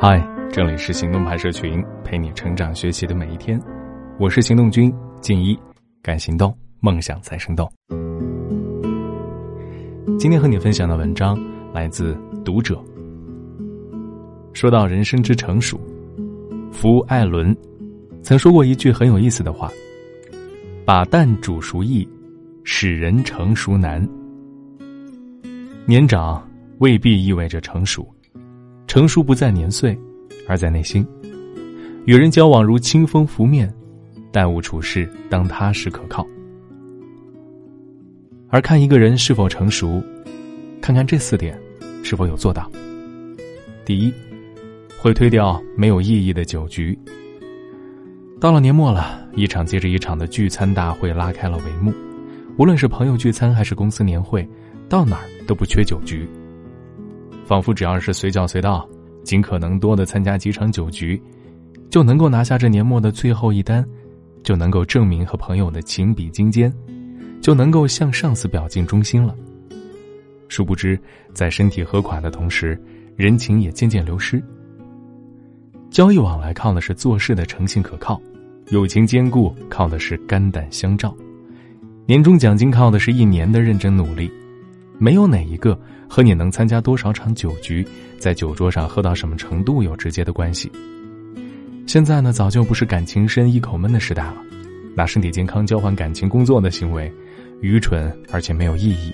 嗨，这里是行动派社群，陪你成长学习的每一天。我是行动君静一，敢行动，梦想才生动。今天和你分享的文章来自读者。说到人生之成熟，福艾伦曾说过一句很有意思的话：“把蛋煮熟易，使人成熟难。”年长未必意味着成熟。成熟不在年岁，而在内心。与人交往如清风拂面，待物处事当踏实可靠。而看一个人是否成熟，看看这四点是否有做到。第一，会推掉没有意义的酒局。到了年末了，一场接着一场的聚餐大会拉开了帷幕，无论是朋友聚餐还是公司年会，到哪儿都不缺酒局。仿佛只要是随叫随到，尽可能多的参加几场酒局，就能够拿下这年末的最后一单，就能够证明和朋友的情比金坚，就能够向上司表尽忠心了。殊不知，在身体喝垮的同时，人情也渐渐流失。交易往来靠的是做事的诚信可靠，友情坚固靠的是肝胆相照，年终奖金靠的是一年的认真努力。没有哪一个和你能参加多少场酒局，在酒桌上喝到什么程度有直接的关系。现在呢，早就不是感情深、一口闷的时代了，拿身体健康交换感情工作的行为，愚蠢而且没有意义。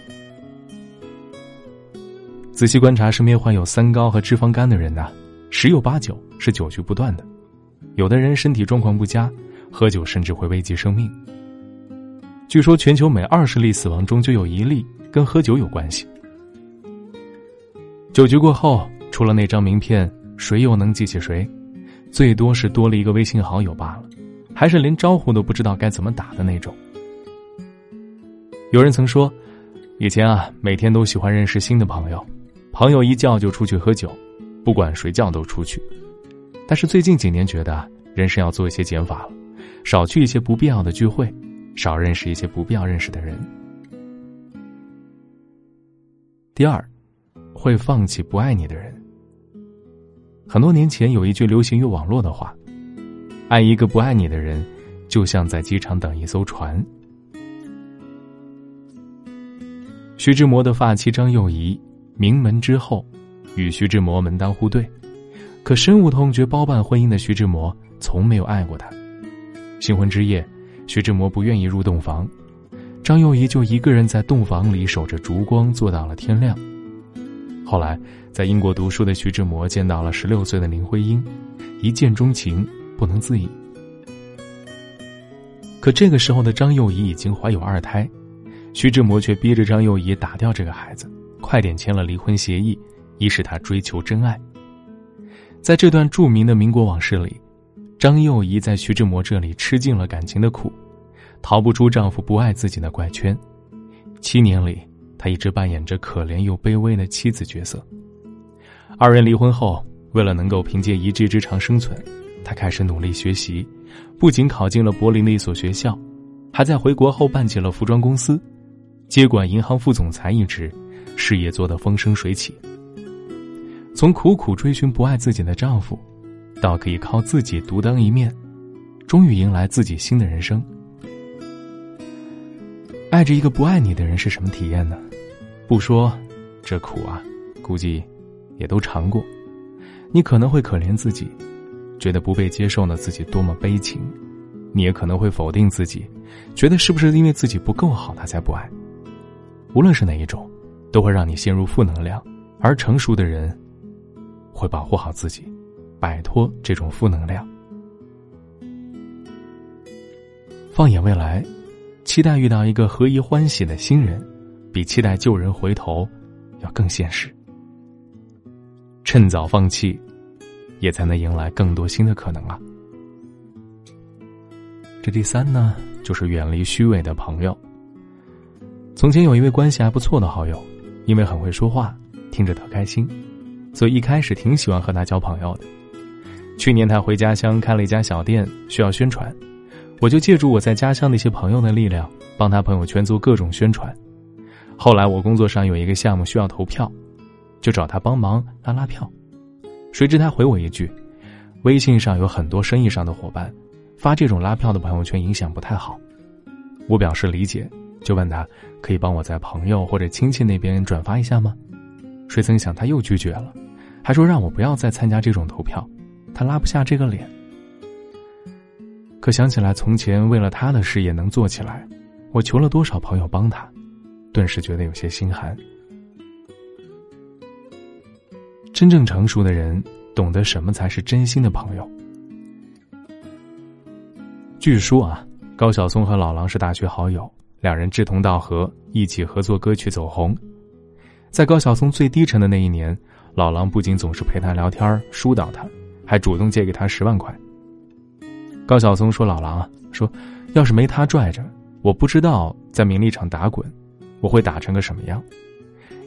仔细观察身边患有三高和脂肪肝的人呐，十有八九是酒局不断的，有的人身体状况不佳，喝酒甚至会危及生命。据说全球每二十例死亡中就有一例。跟喝酒有关系。酒局过后，除了那张名片，谁又能记起谁？最多是多了一个微信好友罢了，还是连招呼都不知道该怎么打的那种。有人曾说，以前啊，每天都喜欢认识新的朋友，朋友一叫就出去喝酒，不管谁叫都出去。但是最近几年觉得，人生要做一些减法了，少去一些不必要的聚会，少认识一些不必要认识的人。第二，会放弃不爱你的人。很多年前有一句流行于网络的话：“爱一个不爱你的人，就像在机场等一艘船。”徐志摩的发妻张幼仪，名门之后，与徐志摩门当户对，可深恶痛绝包办婚姻的徐志摩从没有爱过她。新婚之夜，徐志摩不愿意入洞房。张幼仪就一个人在洞房里守着烛光，坐到了天亮。后来，在英国读书的徐志摩见到了十六岁的林徽因，一见钟情，不能自已。可这个时候的张幼仪已经怀有二胎，徐志摩却逼着张幼仪打掉这个孩子，快点签了离婚协议，以使他追求真爱。在这段著名的民国往事里，张幼仪在徐志摩这里吃尽了感情的苦。逃不出丈夫不爱自己的怪圈，七年里，她一直扮演着可怜又卑微的妻子角色。二人离婚后，为了能够凭借一技之长生存，她开始努力学习，不仅考进了柏林的一所学校，还在回国后办起了服装公司，接管银行副总裁一职，事业做得风生水起。从苦苦追寻不爱自己的丈夫，到可以靠自己独当一面，终于迎来自己新的人生。爱着一个不爱你的人是什么体验呢？不说，这苦啊，估计也都尝过。你可能会可怜自己，觉得不被接受呢自己多么悲情；你也可能会否定自己，觉得是不是因为自己不够好，他才不爱。无论是哪一种，都会让你陷入负能量。而成熟的人，会保护好自己，摆脱这种负能量。放眼未来。期待遇到一个合宜欢喜的新人，比期待旧人回头要更现实。趁早放弃，也才能迎来更多新的可能啊。这第三呢，就是远离虚伪的朋友。从前有一位关系还不错的好友，因为很会说话，听着特开心，所以一开始挺喜欢和他交朋友的。去年他回家乡开了一家小店，需要宣传。我就借助我在家乡的一些朋友的力量，帮他朋友圈做各种宣传。后来我工作上有一个项目需要投票，就找他帮忙拉拉票。谁知他回我一句：“微信上有很多生意上的伙伴，发这种拉票的朋友圈影响不太好。”我表示理解，就问他可以帮我在朋友或者亲戚那边转发一下吗？谁曾想他又拒绝了，还说让我不要再参加这种投票，他拉不下这个脸。可想起来从前为了他的事业能做起来，我求了多少朋友帮他，顿时觉得有些心寒。真正成熟的人懂得什么才是真心的朋友。据说啊。高晓松和老狼是大学好友，两人志同道合，一起合作歌曲走红。在高晓松最低沉的那一年，老狼不仅总是陪他聊天疏导他，还主动借给他十万块。高晓松说：“老狼啊，说要是没他拽着，我不知道在名利场打滚，我会打成个什么样。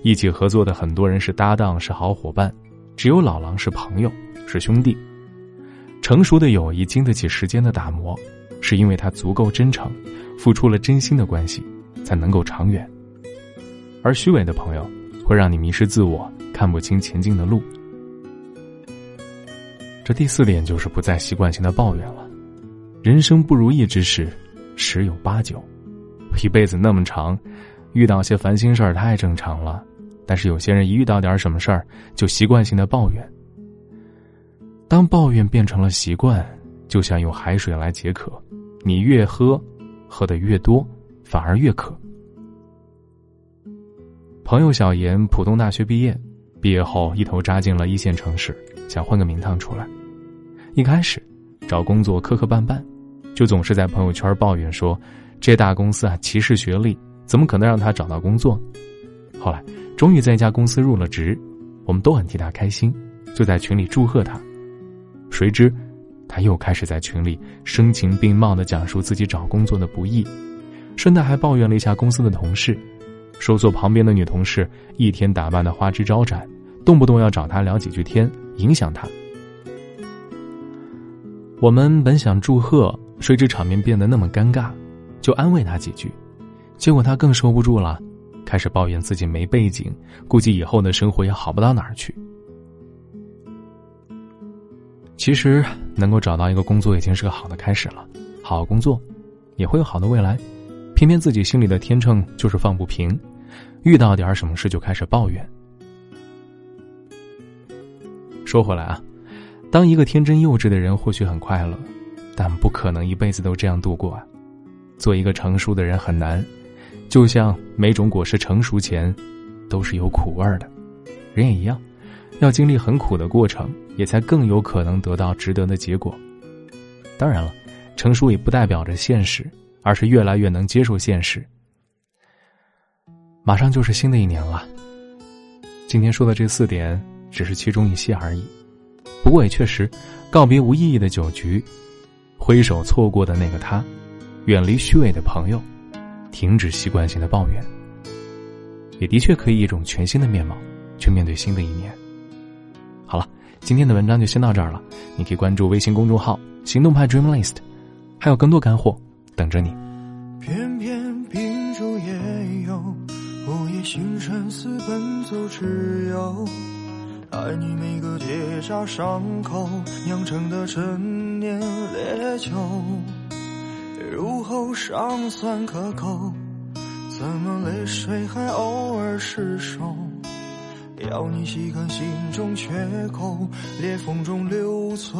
一起合作的很多人是搭档，是好伙伴，只有老狼是朋友，是兄弟。成熟的友谊经得起时间的打磨。”是因为他足够真诚，付出了真心的关系，才能够长远。而虚伪的朋友，会让你迷失自我，看不清前进的路。第四点就是不再习惯性的抱怨了。人生不如意之事，十有八九。一辈子那么长，遇到些烦心事儿太正常了。但是有些人一遇到点什么事儿，就习惯性的抱怨。当抱怨变成了习惯。就像用海水来解渴，你越喝，喝的越多，反而越渴。朋友小严，普通大学毕业，毕业后一头扎进了一线城市，想混个名堂出来。一开始，找工作磕磕绊绊，就总是在朋友圈抱怨说，这大公司啊歧视学历，怎么可能让他找到工作？后来，终于在一家公司入了职，我们都很替他开心，就在群里祝贺他。谁知。他又开始在群里声情并茂的讲述自己找工作的不易，顺带还抱怨了一下公司的同事，说坐旁边的女同事一天打扮的花枝招展，动不动要找他聊几句天，影响他。我们本想祝贺，谁知场面变得那么尴尬，就安慰他几句，结果他更收不住了，开始抱怨自己没背景，估计以后的生活也好不到哪儿去。其实能够找到一个工作已经是个好的开始了，好好工作，也会有好的未来。偏偏自己心里的天秤就是放不平，遇到点什么事就开始抱怨。说回来啊，当一个天真幼稚的人或许很快乐，但不可能一辈子都这样度过啊。做一个成熟的人很难，就像每种果实成熟前都是有苦味的，人也一样。要经历很苦的过程，也才更有可能得到值得的结果。当然了，成熟也不代表着现实，而是越来越能接受现实。马上就是新的一年了，今天说的这四点只是其中一些而已。不过也确实，告别无意义的酒局，挥手错过的那个他，远离虚伪的朋友，停止习惯性的抱怨，也的确可以一种全新的面貌去面对新的一年。好了，今天的文章就先到这儿了。你可以关注微信公众号“行动派 Dream List”，还有更多干货等着你。偏偏秉烛夜游，午夜星辰似奔走之友。爱你每个结痂伤口酿成的陈年烈酒，入喉尚算可口，怎么泪水还偶尔失守？要你细看心中缺口，裂缝中留存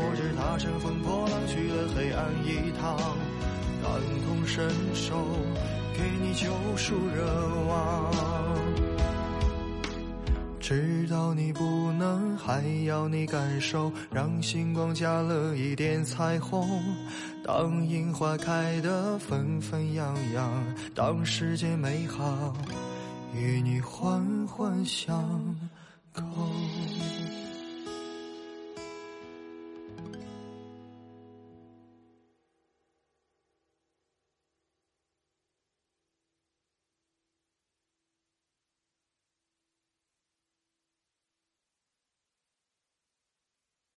我知他乘风破浪去了黑暗一趟，感同身受，给你救赎热望。知道你不能，还要你感受，让星光加了一点彩虹。当樱花开得纷纷扬扬，当世界美好，与你环环相扣。